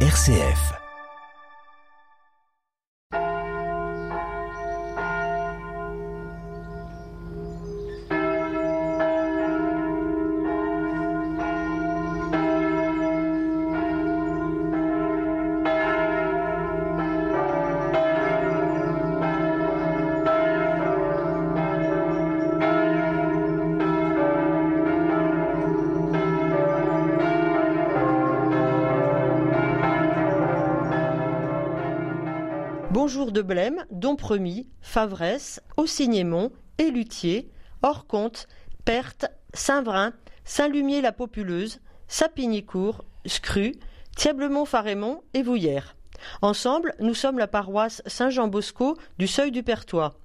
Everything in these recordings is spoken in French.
RCF. Bonjour de Blême, Dompremy, Favresse, Aussignémont, Élutier, Orconte, Perthes, Saint-Vrin, Saint-Lumier-la-Populeuse, Sapignicourt, Scru, Thieblemont-Farémont et Vouillères. Ensemble, nous sommes la paroisse Saint-Jean-Bosco du Seuil du Pertois.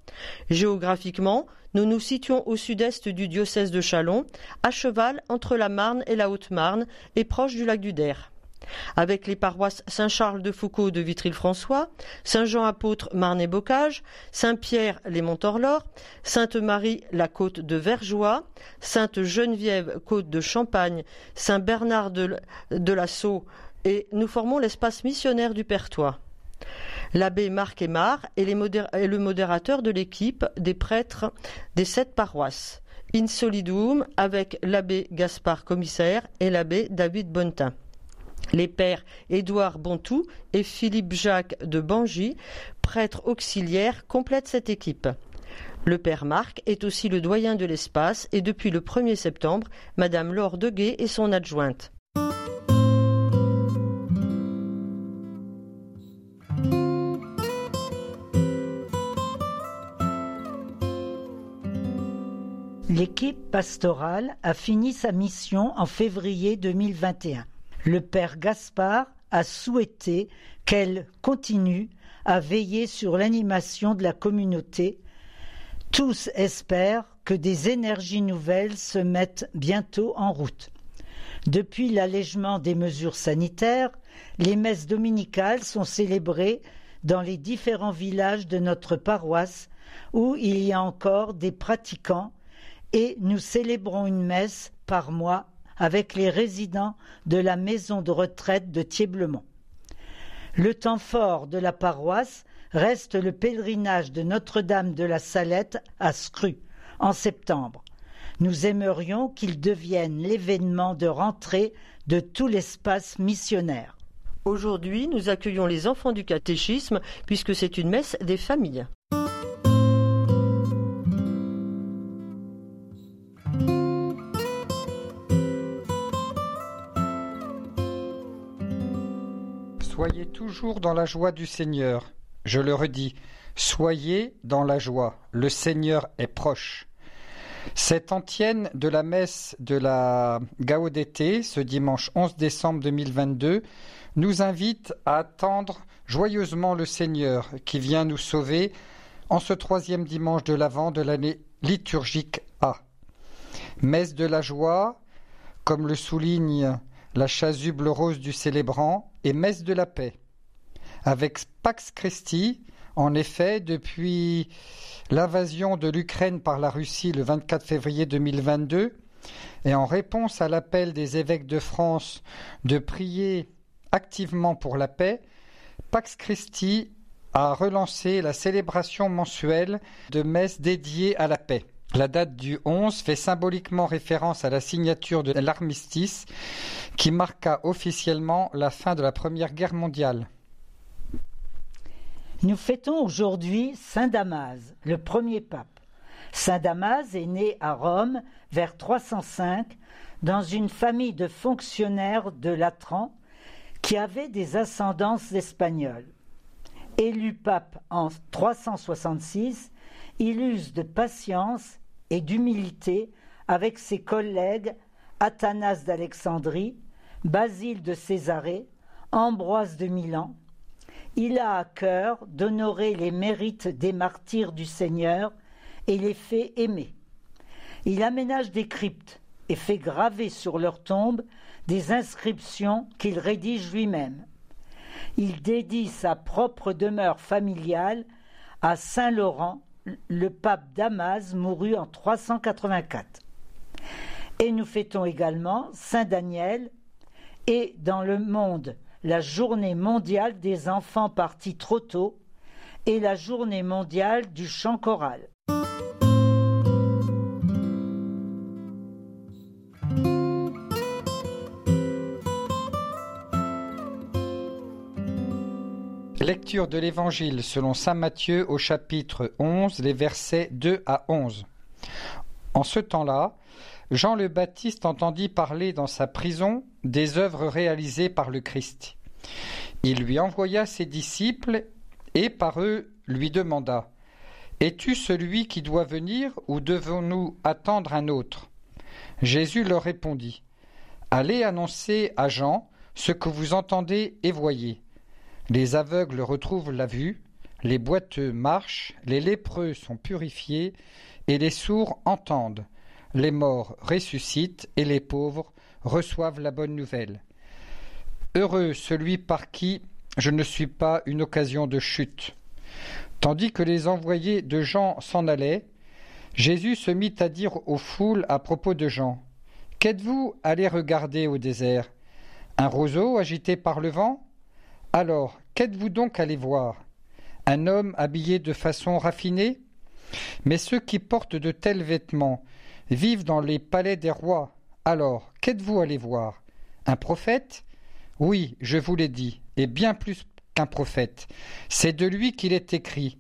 Géographiquement, nous nous situons au sud-est du diocèse de Châlons, à cheval entre la Marne et la Haute-Marne et proche du lac du Der avec les paroisses Saint-Charles de Foucault de Vitry-le-François, Saint-Jean-Apôtre Marne-et-Bocage, Saint-Pierre les Montorlors, Sainte-Marie la côte de Verjoie, Sainte-Geneviève côte de Champagne, Saint-Bernard de, la Sceau et nous formons l'espace missionnaire du Pertois. L'abbé Marc Aymar est, le modérateur de l'équipe des prêtres des sept paroisses. In solidum avec l'abbé Gaspard Commissaire et l'abbé David Bontin. Les pères Édouard Bontou et Philippe Jacques de Bangy, prêtres auxiliaires, complètent cette équipe. Le père Marc est aussi le doyen de l'espace et depuis le 1er septembre, Madame Laure Deguet est son adjointe. L'équipe pastorale a fini sa mission en février 2021 le père Gaspard a souhaité qu'elle continue à veiller sur l'animation de la communauté. Tous espèrent que des énergies nouvelles se mettent bientôt en route. Depuis l'allègement des mesures sanitaires, les messes dominicales sont célébrées dans les différents villages de notre paroisse où il y a encore des pratiquants et nous célébrons une messe par mois avec les résidents de la maison de retraite de Thieblemont. Le temps fort de la paroisse reste le pèlerinage de Notre-Dame de la Salette à Scru en septembre. Nous aimerions qu'il devienne l'événement de rentrée de tout l'espace missionnaire. Aujourd'hui, nous accueillons les enfants du catéchisme puisque c'est une messe des familles. Toujours dans la joie du Seigneur. Je le redis, soyez dans la joie. Le Seigneur est proche. Cette antienne de la messe de la Gaudété, ce dimanche 11 décembre 2022, nous invite à attendre joyeusement le Seigneur qui vient nous sauver en ce troisième dimanche de l'Avent de l'année liturgique A. Messe de la joie, comme le souligne la chasuble rose du célébrant et messe de la paix. Avec Pax Christi, en effet, depuis l'invasion de l'Ukraine par la Russie le 24 février 2022, et en réponse à l'appel des évêques de France de prier activement pour la paix, Pax Christi a relancé la célébration mensuelle de messes dédiées à la paix. La date du 11 fait symboliquement référence à la signature de l'armistice qui marqua officiellement la fin de la Première Guerre mondiale. Nous fêtons aujourd'hui Saint Damas, le premier pape. Saint Damas est né à Rome vers 305 dans une famille de fonctionnaires de Latran qui avaient des ascendances espagnoles. Élu pape en 366, il use de patience et d'humilité avec ses collègues Athanas d'Alexandrie, Basile de Césarée, Ambroise de Milan. Il a à cœur d'honorer les mérites des martyrs du Seigneur et les fait aimer. Il aménage des cryptes et fait graver sur leurs tombes des inscriptions qu'il rédige lui-même. Il dédie sa propre demeure familiale à Saint Laurent, le pape Damas mourut en 384. Et nous fêtons également Saint Daniel et dans le monde la journée mondiale des enfants partis trop tôt et la journée mondiale du chant choral. Lecture de l'Évangile selon Saint Matthieu au chapitre 11, les versets 2 à 11. En ce temps-là, Jean le Baptiste entendit parler dans sa prison des œuvres réalisées par le Christ. Il lui envoya ses disciples et par eux lui demanda Es-tu celui qui doit venir ou devons-nous attendre un autre? Jésus leur répondit Allez annoncer à Jean ce que vous entendez et voyez. Les aveugles retrouvent la vue, les boiteux marchent, les lépreux sont purifiés, et les sourds entendent, les morts ressuscitent, et les pauvres reçoivent la bonne nouvelle. Heureux celui par qui je ne suis pas une occasion de chute. Tandis que les envoyés de Jean s'en allaient, Jésus se mit à dire aux foules à propos de Jean Qu'êtes-vous allé regarder au désert? Un roseau agité par le vent? Alors, qu'êtes-vous donc allé voir? Un homme habillé de façon raffinée? Mais ceux qui portent de tels vêtements vivent dans les palais des rois. Alors, qu'êtes-vous allé voir? Un prophète? Oui, je vous l'ai dit, et bien plus qu'un prophète. C'est de lui qu'il est écrit.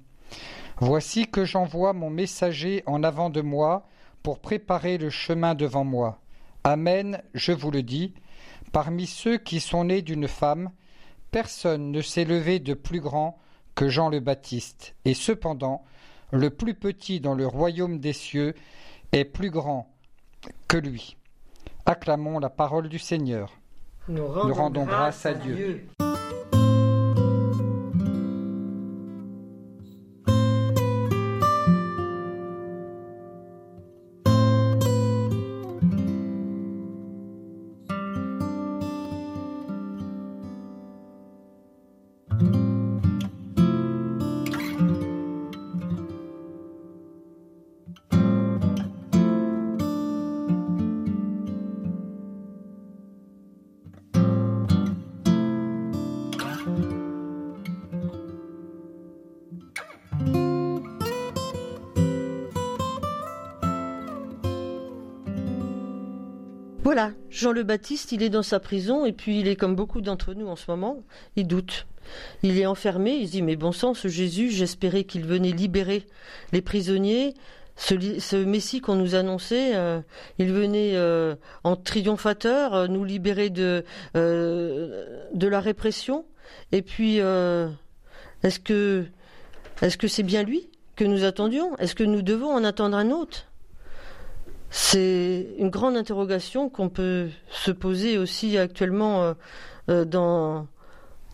Voici que j'envoie mon messager en avant de moi pour préparer le chemin devant moi. Amen, je vous le dis, parmi ceux qui sont nés d'une femme, Personne ne s'est levé de plus grand que Jean le Baptiste, et cependant le plus petit dans le royaume des cieux est plus grand que lui. Acclamons la parole du Seigneur. Nous rendons, grâce, à Dieu. Voilà, Jean le Baptiste, il est dans sa prison et puis il est comme beaucoup d'entre nous en ce moment, il doute. Il est enfermé, il se dit mais bon sang, ce Jésus, j'espérais qu'il venait libérer les prisonniers, ce, Messie qu'on nous annonçait, euh, il venait euh, en triomphateur euh, nous libérer de, la répression. Et puis, est-ce que c'est bien lui que nous attendions? Est-ce que nous devons en attendre un autre? C'est une grande interrogation qu'on peut se poser aussi actuellement euh, euh, dans,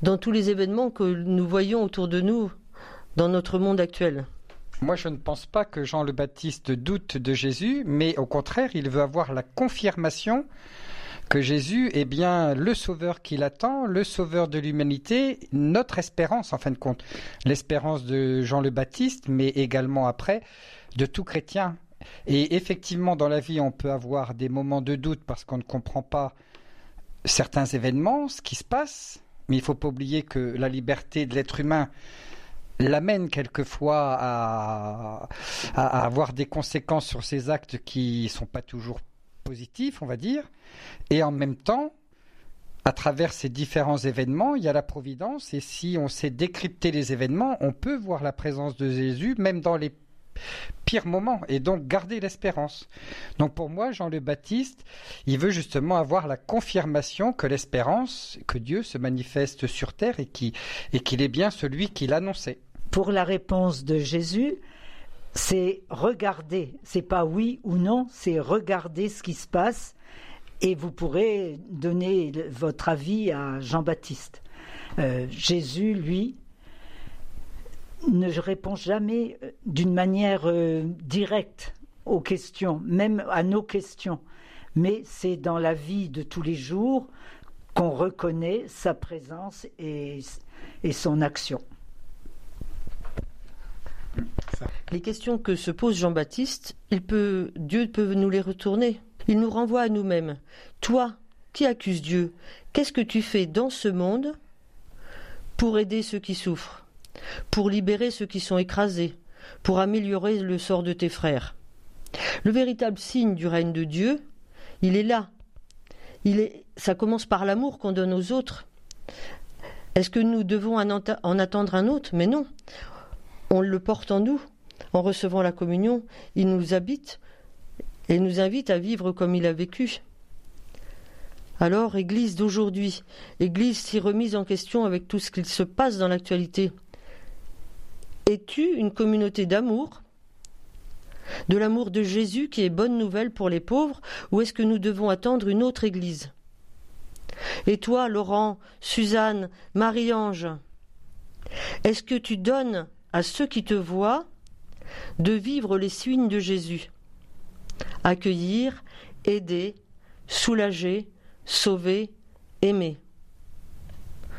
dans tous les événements que nous voyons autour de nous dans notre monde actuel. Moi, je ne pense pas que Jean le Baptiste doute de Jésus, mais au contraire, il veut avoir la confirmation que Jésus est bien le sauveur qu'il attend, le sauveur de l'humanité, notre espérance en fin de compte, l'espérance de Jean le Baptiste, mais également après de tout chrétien. Et effectivement, dans la vie, on peut avoir des moments de doute parce qu'on ne comprend pas certains événements, ce qui se passe. Mais il ne faut pas oublier que la liberté de l'être humain l'amène quelquefois à, avoir des conséquences sur ses actes qui ne sont pas toujours positifs, on va dire. Et en même temps, à travers ces différents événements, il y a la providence. Et si on sait décrypter les événements, on peut voir la présence de Jésus, même dans les pire moment et donc garder l'espérance. Donc pour moi, Jean le Baptiste, il veut justement avoir la confirmation que l'espérance, que Dieu se manifeste sur terre et qu'il et est bien celui qui l'annonçait. Pour la réponse de Jésus, c'est regarder, c'est pas oui ou non, c'est regarder ce qui se passe et vous pourrez donner votre avis à Jean-Baptiste. Euh, Jésus, lui, ne répond jamais euh, d'une manière euh, directe aux questions, même à nos questions. Mais c'est dans la vie de tous les jours qu'on reconnaît sa présence et, son action. Les questions que se pose Jean-Baptiste, Dieu peut nous les retourner. Il nous renvoie à nous-mêmes. Toi, qui accuse Dieu. Qu'est-ce que tu fais dans ce monde pour aider ceux qui souffrent, pour libérer ceux qui sont écrasés, pour améliorer le sort de tes frères Le véritable signe du règne de Dieu, il est là. Il est, ça commence par l'amour qu'on donne aux autres. Est-ce que nous devons en attendre un autre? Mais non. On le porte en nous. En recevant la communion, il nous habite et nous invite à vivre comme il a vécu. Alors, Église d'aujourd'hui, Église si remise en question avec tout ce qu'il se passe dans l'actualité, es-tu une communauté d'amour? De l'amour de Jésus qui est bonne nouvelle pour les pauvres, ou est-ce que nous devons attendre une autre Église? Et toi, Laurent, Suzanne, Marie-Ange, est-ce que tu donnes à ceux qui te voient de vivre les signes de Jésus? Accueillir, aider, soulager, sauver, aimer.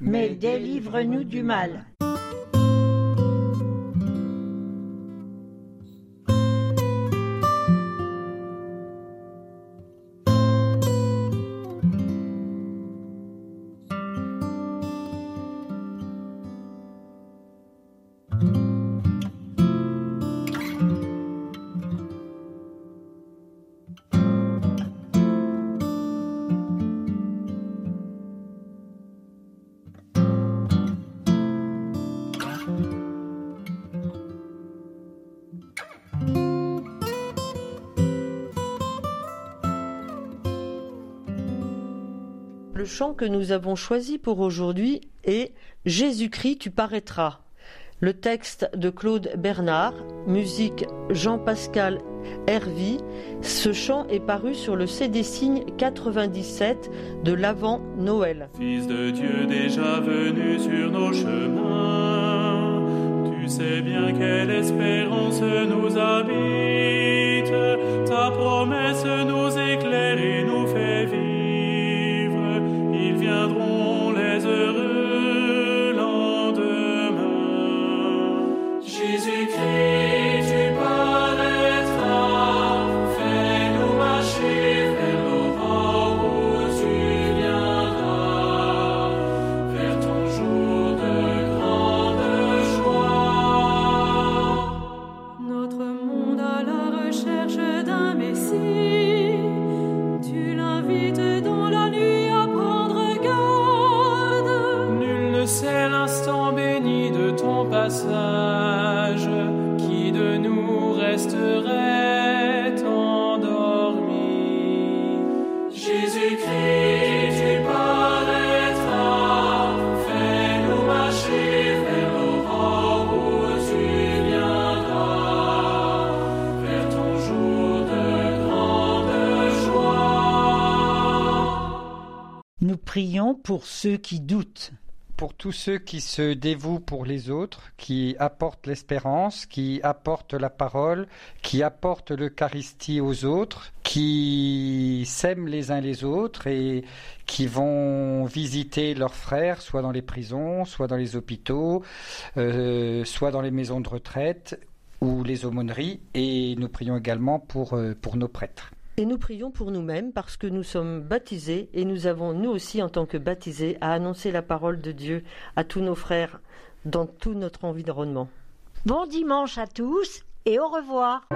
mais délivre-nous du mal. Le chant que nous avons choisi pour aujourd'hui est Jésus-Christ, tu paraîtras. Le texte de Claude Bernard, musique Jean-Pascal Hervy. Ce chant est paru sur le CD Signe 97 de l'Avent Noël. Fils de Dieu déjà venu sur nos chemins, tu sais bien quelle espérance nous habite. Ta promesse nous éclaire et nous pour ceux qui doutent. Pour tous ceux qui se dévouent pour les autres, qui apportent l'espérance, qui apportent la parole, qui apportent l'Eucharistie aux autres, qui s'aiment les uns les autres et qui vont visiter leurs frères, soit dans les prisons, soit dans les hôpitaux, euh, soit dans les maisons de retraite ou les aumôneries. Et nous prions également pour, euh, pour nos prêtres. Et nous prions pour nous-mêmes parce que nous sommes baptisés et nous avons, nous aussi, en tant que baptisés, à annoncer la parole de Dieu à tous nos frères dans tout notre environnement. Bon dimanche à tous et au revoir.